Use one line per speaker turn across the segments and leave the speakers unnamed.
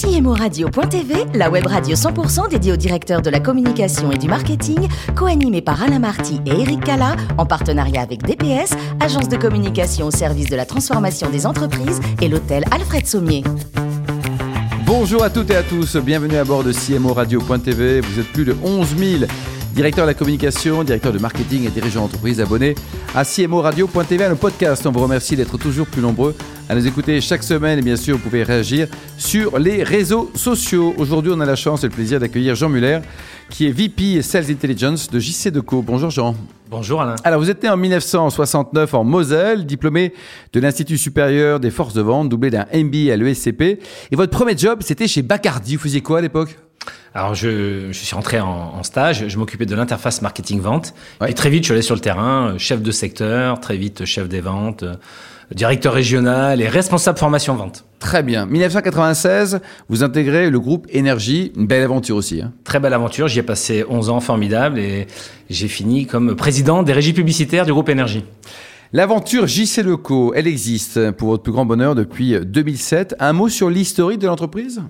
CMORadio.tv, la web radio 100% dédiée aux directeurs de la communication et du marketing, co-animée par Alain Marty et Eric Cala, en partenariat avec DPS, agence de communication au service de la transformation des entreprises, et l'hôtel Alfred Sommier.
Bonjour à toutes et à tous, bienvenue à bord de CMORadio.tv. Vous êtes plus de 11 000 directeurs de la communication, directeurs de marketing et dirigeants d'entreprise abonnés à CMORadio.tv, à nos podcasts. On vous remercie d'être toujours plus nombreux à nous écouter chaque semaine et bien sûr vous pouvez réagir sur les réseaux sociaux. Aujourd'hui on a la chance et le plaisir d'accueillir Jean Muller qui est VP Sales Intelligence de JC Deco. Bonjour Jean.
Bonjour Alain.
Alors vous êtes né en 1969 en Moselle, diplômé de l'Institut supérieur des forces de vente, doublé d'un MBA à l'ESCP. Et votre premier job c'était chez Bacardi. Vous faisiez quoi à l'époque?
Alors, je, je, suis rentré en, en stage, je m'occupais de l'interface marketing-vente. Et très vite, je suis allé sur le terrain, chef de secteur, très vite, chef des ventes, directeur régional et responsable formation vente.
Très bien. 1996, vous intégrez le groupe Énergie, une belle aventure aussi. Hein.
Très belle aventure, j'y ai passé 11 ans formidables et j'ai fini comme président des régies publicitaires du groupe Énergie.
L'aventure JC Leco, elle existe pour votre plus grand bonheur depuis 2007. Un mot sur l'historique de l'entreprise?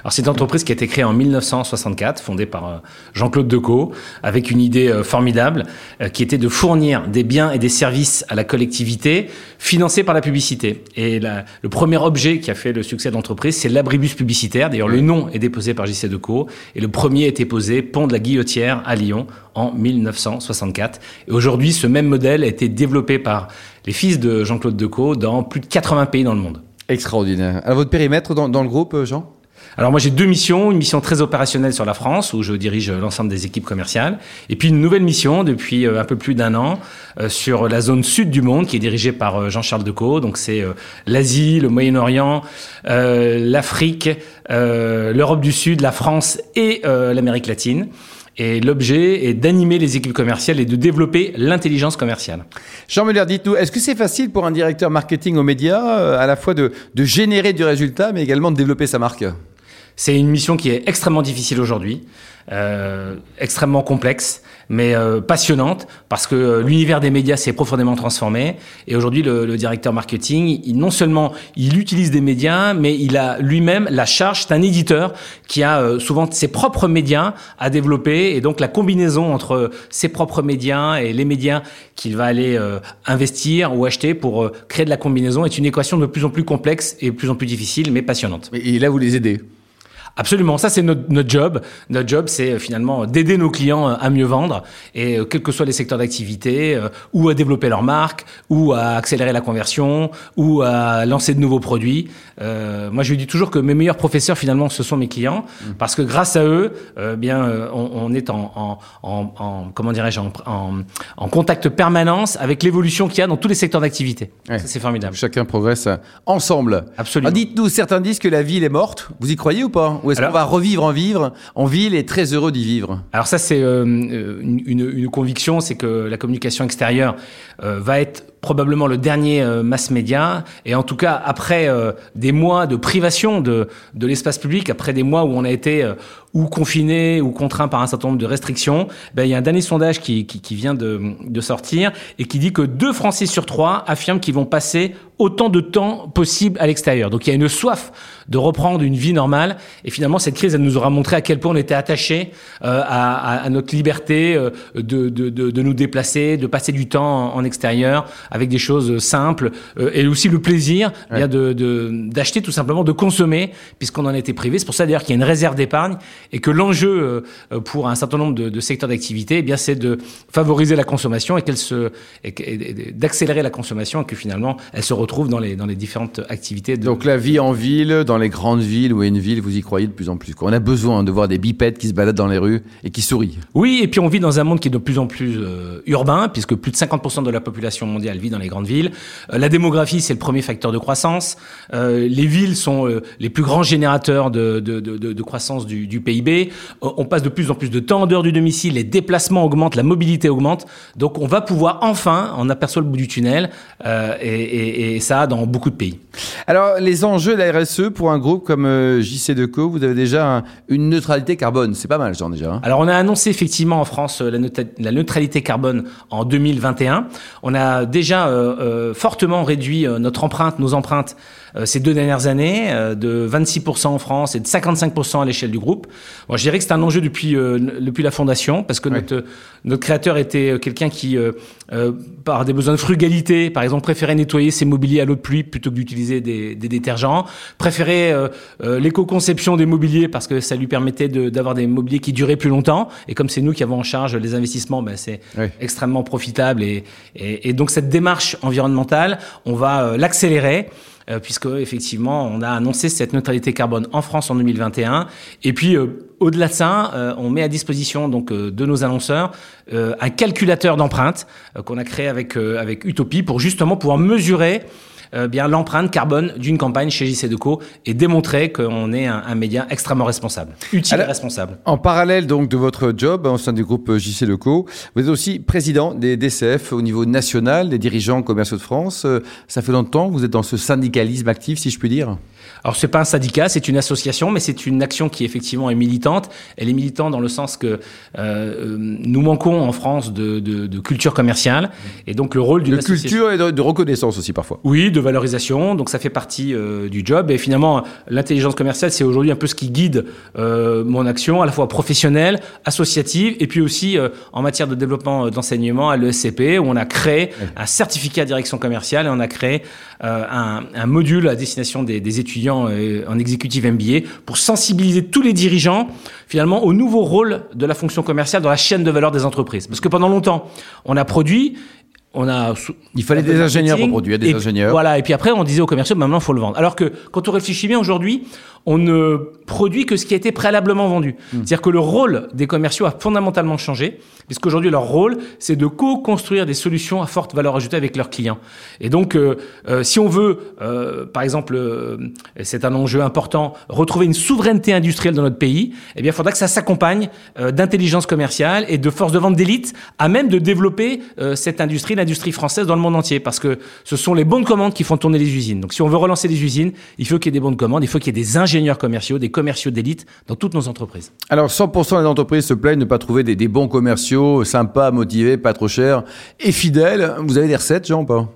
Alors c'est une entreprise qui a été créée en 1964, fondée par euh, Jean-Claude Decaux, avec une idée euh, formidable euh, qui était de fournir des biens et des services à la collectivité financés par la publicité. Et la, le premier objet qui a fait le succès de l'entreprise, c'est l'abribus publicitaire. D'ailleurs, le nom est déposé par JC Decaux et le premier a été posé pont de la Guillotière à Lyon en 1964. Et aujourd'hui, ce même modèle a été développé par les fils de Jean-Claude Decaux dans plus de 80 pays dans le monde.
Extraordinaire. Alors votre périmètre dans, dans le groupe, Jean?
Alors moi j'ai deux missions, une mission très opérationnelle sur la France où je dirige l'ensemble des équipes commerciales et puis une nouvelle mission depuis euh, un peu plus d'un an euh, sur la zone sud du monde qui est dirigée par euh, Jean-Charles Decaux. Donc c'est l'Asie, le Moyen-Orient, l'Afrique, l'Europe du Sud, la France et l'Amérique latine. Et l'objet est d'animer les équipes commerciales et de développer l'intelligence commerciale.
Jean Muller, dites-nous, est-ce que c'est facile pour un directeur marketing aux médias à la fois de, de générer du résultat, mais également de développer sa marque?
C'est une mission qui est extrêmement difficile aujourd'hui, euh, extrêmement complexe, mais euh, passionnante parce que euh, l'univers des médias s'est profondément transformé. Et aujourd'hui, le, le, directeur marketing, il, non seulement il utilise des médias, mais il a lui-même la charge. C'est un éditeur qui a euh, souvent ses propres médias à développer, et donc la combinaison entre ses propres médias et les médias qu'il va aller euh, investir ou acheter pour créer de la combinaison est une équation de plus en plus complexe et de plus en plus difficile, mais passionnante.
Et là, vous les aidez?
Absolument, ça c'est notre, notre, job. Notre job, c'est euh, finalement d'aider nos clients euh, à mieux vendre et euh, quels que soient les secteurs d'activité, ou à développer leur marque, ou à accélérer la conversion, ou à lancer de nouveaux produits. Euh, moi, je dis toujours que mes meilleurs professeurs finalement, ce sont mes clients, mmh. parce que grâce à eux, euh, bien, on, on, est en, en, en, en comment dirais-je, en, contact permanence avec l'évolution qu'il y a dans tous les secteurs d'activité. Ouais. C'est formidable.
Chacun progresse ensemble.
Absolument.
Dites-nous, certains disent que la ville est morte. Vous y croyez ou pas? Ou est-ce qu'on va revivre en vivre en ville et très heureux d'y vivre.
Alors ça, c'est euh, une, une, une, conviction, c'est que la communication extérieure euh, va être probablement le dernier euh, mass média. Et en tout cas, après euh, des mois de privation de, de l'espace public, après des mois où on a été euh, ou confiné ou contraint par un certain nombre de restrictions, ben, il y a un dernier sondage qui, qui, vient de, de, sortir et qui dit que deux Français sur trois affirment qu'ils vont passer autant de temps possible à l'extérieur. Donc il y a une soif de reprendre une vie normale. Et finalement, cette crise, elle nous aura montré à quel point on était attaché euh, à, notre liberté de, de, de, nous déplacer, de passer du temps en extérieur avec des choses simples euh, et aussi le plaisir ouais. de d'acheter tout simplement, de consommer, puisqu'on en était privé. C'est pour ça d'ailleurs qu'il y a une réserve d'épargne et que l'enjeu euh, pour un certain nombre de, de secteurs d'activité, eh bien c'est de favoriser la consommation et qu'elle se d'accélérer la consommation et que finalement elle se retrouve dans les dans les différentes activités.
De... Donc la vie en ville, dans les grandes villes ou une ville, vous y croyez de plus en plus. On a besoin de voir des bipèdes qui se baladent dans les rues et qui sourient.
Oui, et puis on vit dans un monde qui est de plus en plus euh, urbain, puisque plus de 50% de la population mondiale vit dans les grandes villes. Euh, la démographie, c'est le premier facteur de croissance. Euh, les villes sont euh, les plus grands générateurs de, de, de, de croissance du, du PIB. On passe de plus en plus de temps en dehors du domicile, les déplacements augmentent, la mobilité augmente. Donc on va pouvoir enfin, on aperçoit le bout du tunnel, euh, et, et, et, ça dans beaucoup de pays.
Alors les enjeux de la RSE pour un groupe comme JC Deco, vous avez déjà un, une neutralité carbone, c'est pas mal, genre déjà. Hein
Alors on a annoncé effectivement en France la, neutralité carbone en 2021. On a déjà déjà fortement réduit notre empreinte, nos empreintes euh, ces deux dernières années, euh, de 26% en France et de 55% à l'échelle du groupe. Bon, je dirais que c'est un enjeu depuis euh, depuis la fondation parce que notre notre créateur était quelqu'un qui, par des besoins de frugalité, par exemple, préférait nettoyer ses mobiliers à l'eau de pluie plutôt que d'utiliser des, des, détergents, préférait l'éco-conception des mobiliers parce que ça lui permettait d'avoir des mobiliers qui duraient plus longtemps. Et comme c'est nous qui avons en charge les investissements, ben, c'est extrêmement profitable. Et, et, et, donc cette démarche environnementale, on va l'accélérer. Euh, puisque effectivement on a annoncé cette neutralité carbone en France en 2021. Et puis euh, au-delà de ça, euh, on met à disposition donc de nos annonceurs un calculateur d'empreintes qu'on a créé avec avec Utopie pour justement pouvoir mesurer euh, bien l'empreinte carbone d'une campagne chez JC Deco et démontrer qu'on est un, média extrêmement responsable, utile et responsable.
En parallèle donc de votre job au sein du groupe JC Deco, vous êtes aussi président des DCF au niveau national, des dirigeants commerciaux de France. Euh, ça fait longtemps que vous êtes dans ce syndicalisme actif, si je puis dire?
Alors c'est pas un syndicat, c'est une association, mais c'est une action qui effectivement est militante. Elle est militante dans le sens que euh, nous manquons en France de, de, de, culture commerciale, et donc le rôle d'une
de culture et de, reconnaissance aussi parfois.
Oui, de valorisation. Donc ça fait partie euh, du job. Et finalement, l'intelligence commerciale, c'est aujourd'hui un peu ce qui guide euh, mon action, à la fois professionnelle, associative, et puis aussi euh, en matière de développement euh, d'enseignement à l'ESCP, où on a créé un certificat de direction commerciale et on a créé un, un, module à destination des, des étudiants euh, en exécutif MBA pour sensibiliser tous les dirigeants finalement au nouveau rôle de la fonction commerciale dans la chaîne de valeur des entreprises. Parce que pendant longtemps, on a produit on a
il fallait des ingénieurs pour produire des ingénieurs.
Voilà, et puis après on disait aux commerciaux maintenant il faut le vendre. Alors que quand on réfléchit bien aujourd'hui, on ne produit que ce qui a été préalablement vendu. Hmm. C'est-à-dire que le rôle des commerciaux a fondamentalement changé, puisqu'aujourd'hui leur rôle, c'est de co-construire des solutions à forte valeur ajoutée avec leurs clients. Et donc, euh, euh, si on veut, euh, par exemple, c'est un enjeu important, retrouver une souveraineté industrielle dans notre pays, eh bien, il faudra que ça s'accompagne d'intelligence commerciale et de force de vente d'élite, à même de développer cette industrie, l'industrie française dans le monde entier, parce que ce sont les bonnes commandes qui font tourner les usines. Donc, si on veut relancer les usines, il faut qu'il y ait des bonnes commandes, il faut qu'il y ait des ingénieurs ingénieurs commerciaux, des commerciaux d'élite dans toutes nos entreprises.
Alors 100% des entreprises se plaignent de ne pas trouver des, des bons commerciaux sympas, motivés, pas trop chers et fidèles. Vous avez des recettes, Jean, ou pas?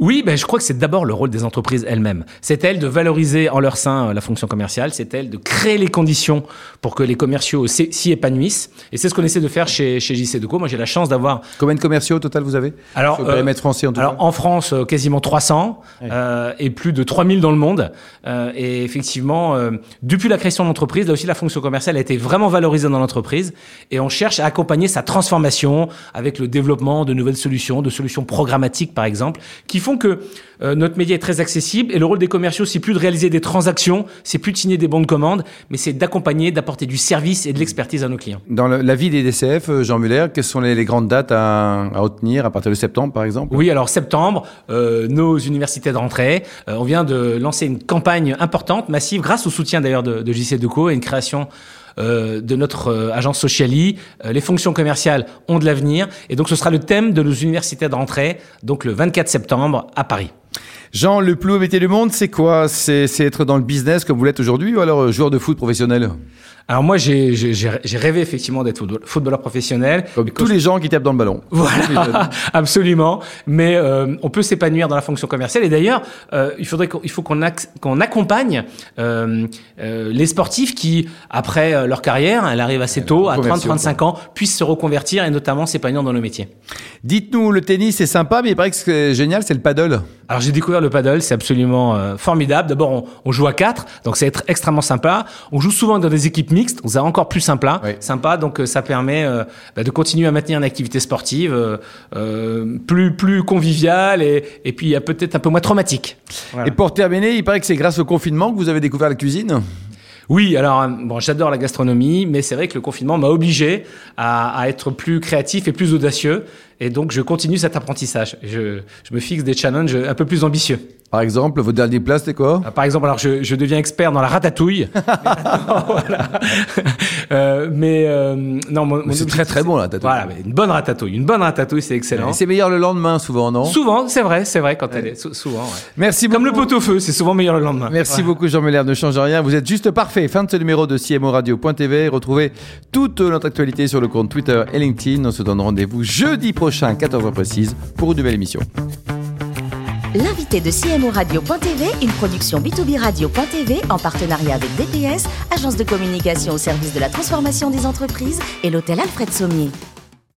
Oui, ben, je crois que c'est d'abord le rôle des entreprises elles-mêmes. C'est elles de valoriser en leur sein euh, la fonction commerciale, c'est elles de créer les conditions pour que les commerciaux s'y épanouissent. Et c'est ce qu'on essaie de faire chez, chez JC Deco. Moi, j'ai la chance d'avoir...
Combien de commerciaux au total vous avez?
Alors, euh, en, tout alors en France, euh, quasiment 300 euh, et plus de 3000 dans le monde. Euh, et effectivement, euh, depuis la création de l'entreprise, là aussi, la fonction commerciale a été vraiment valorisée dans l'entreprise. Et on cherche à accompagner sa transformation avec le développement de nouvelles solutions, de solutions programmatiques, par exemple, qui font que euh, notre média est très accessible et le rôle des commerciaux, c'est plus de réaliser des transactions, c'est plus de signer des bons de commande, mais c'est d'accompagner, d'apporter du service et de l'expertise à nos clients.
Dans la vie des DCF, euh, Jean Muller, quelles sont les, grandes dates à, à, retenir à partir de septembre, par exemple?
Oui, alors septembre, euh, nos universités de rentrée, on vient de lancer une campagne importante, massive, grâce au soutien d'ailleurs de, de JC Deco et une création euh, de notre euh, agence Sociali. Euh, les fonctions commerciales ont de l'avenir. Et donc, ce sera le thème de nos universités de rentrée, donc le 24 septembre à Paris.
Jean, le plus haut métier du monde, c'est quoi? C'est être dans le business comme vous l'êtes aujourd'hui ou alors joueur de foot professionnel?
Alors moi, j'ai rêvé effectivement d'être footballeur professionnel.
Comme tous les gens qui tapent dans le ballon.
Voilà, absolument. Mais euh, on peut s'épanouir dans la fonction commerciale. Et d'ailleurs, euh, il faudrait qu'il faut qu'on qu'on accompagne euh, les sportifs qui, après leur carrière, elle arrive assez tôt, à 30-35 ans, puissent se reconvertir et notamment s'épanouir dans le métier.
Dites-nous, le tennis c'est sympa, mais il paraît que c'est génial, c'est le paddle.
Alors j'ai découvert le paddle, c'est absolument formidable. D'abord, on, on, joue à quatre, donc c'est extrêmement sympa. On joue souvent dans des équipes mixte, c'est encore plus sympa, sympa. Donc euh, ça permet euh, bah, de continuer à maintenir une activité sportive euh, plus plus conviviale et, et puis peut-être un peu moins traumatique.
Et pour terminer, il paraît que c'est grâce au confinement que vous avez découvert la cuisine?
Oui, alors bon, j'adore la gastronomie, mais c'est vrai que le confinement m'a obligé à, à, être plus créatif et plus audacieux. Et donc, je continue cet apprentissage. Je, je me fixe des challenges un peu plus ambitieux.
Par exemple, votre dernier plat, c'était quoi?
Ah, Par exemple, alors je, je, deviens expert dans la ratatouille. euh, mais euh, non,
mon, c'est très très bon la ratatouille.
Voilà, mais une bonne ratatouille, une bonne ratatouille, c'est excellent.
c'est meilleur le lendemain, souvent, non?
Souvent, c'est vrai, c'est vrai quand elle est souvent. Ouais.
Merci
beaucoup. Comme le pot au feu, c'est souvent meilleur le lendemain.
Merci beaucoup, Jean Muller. Ne change rien, vous êtes juste parfait. Fin de ce numéro de CMO Radio.tv. Retrouvez toute notre actualité sur le compte Twitter et LinkedIn. On se donne rendez-vous jeudi prochain prochain, 14h précise, pour une nouvelle émission.
L'invité de CMO Radio.tv, une production B2B Radio.tv en partenariat avec DPS, agence de communication au service de la transformation des entreprises et l'hôtel Alfred Sommier.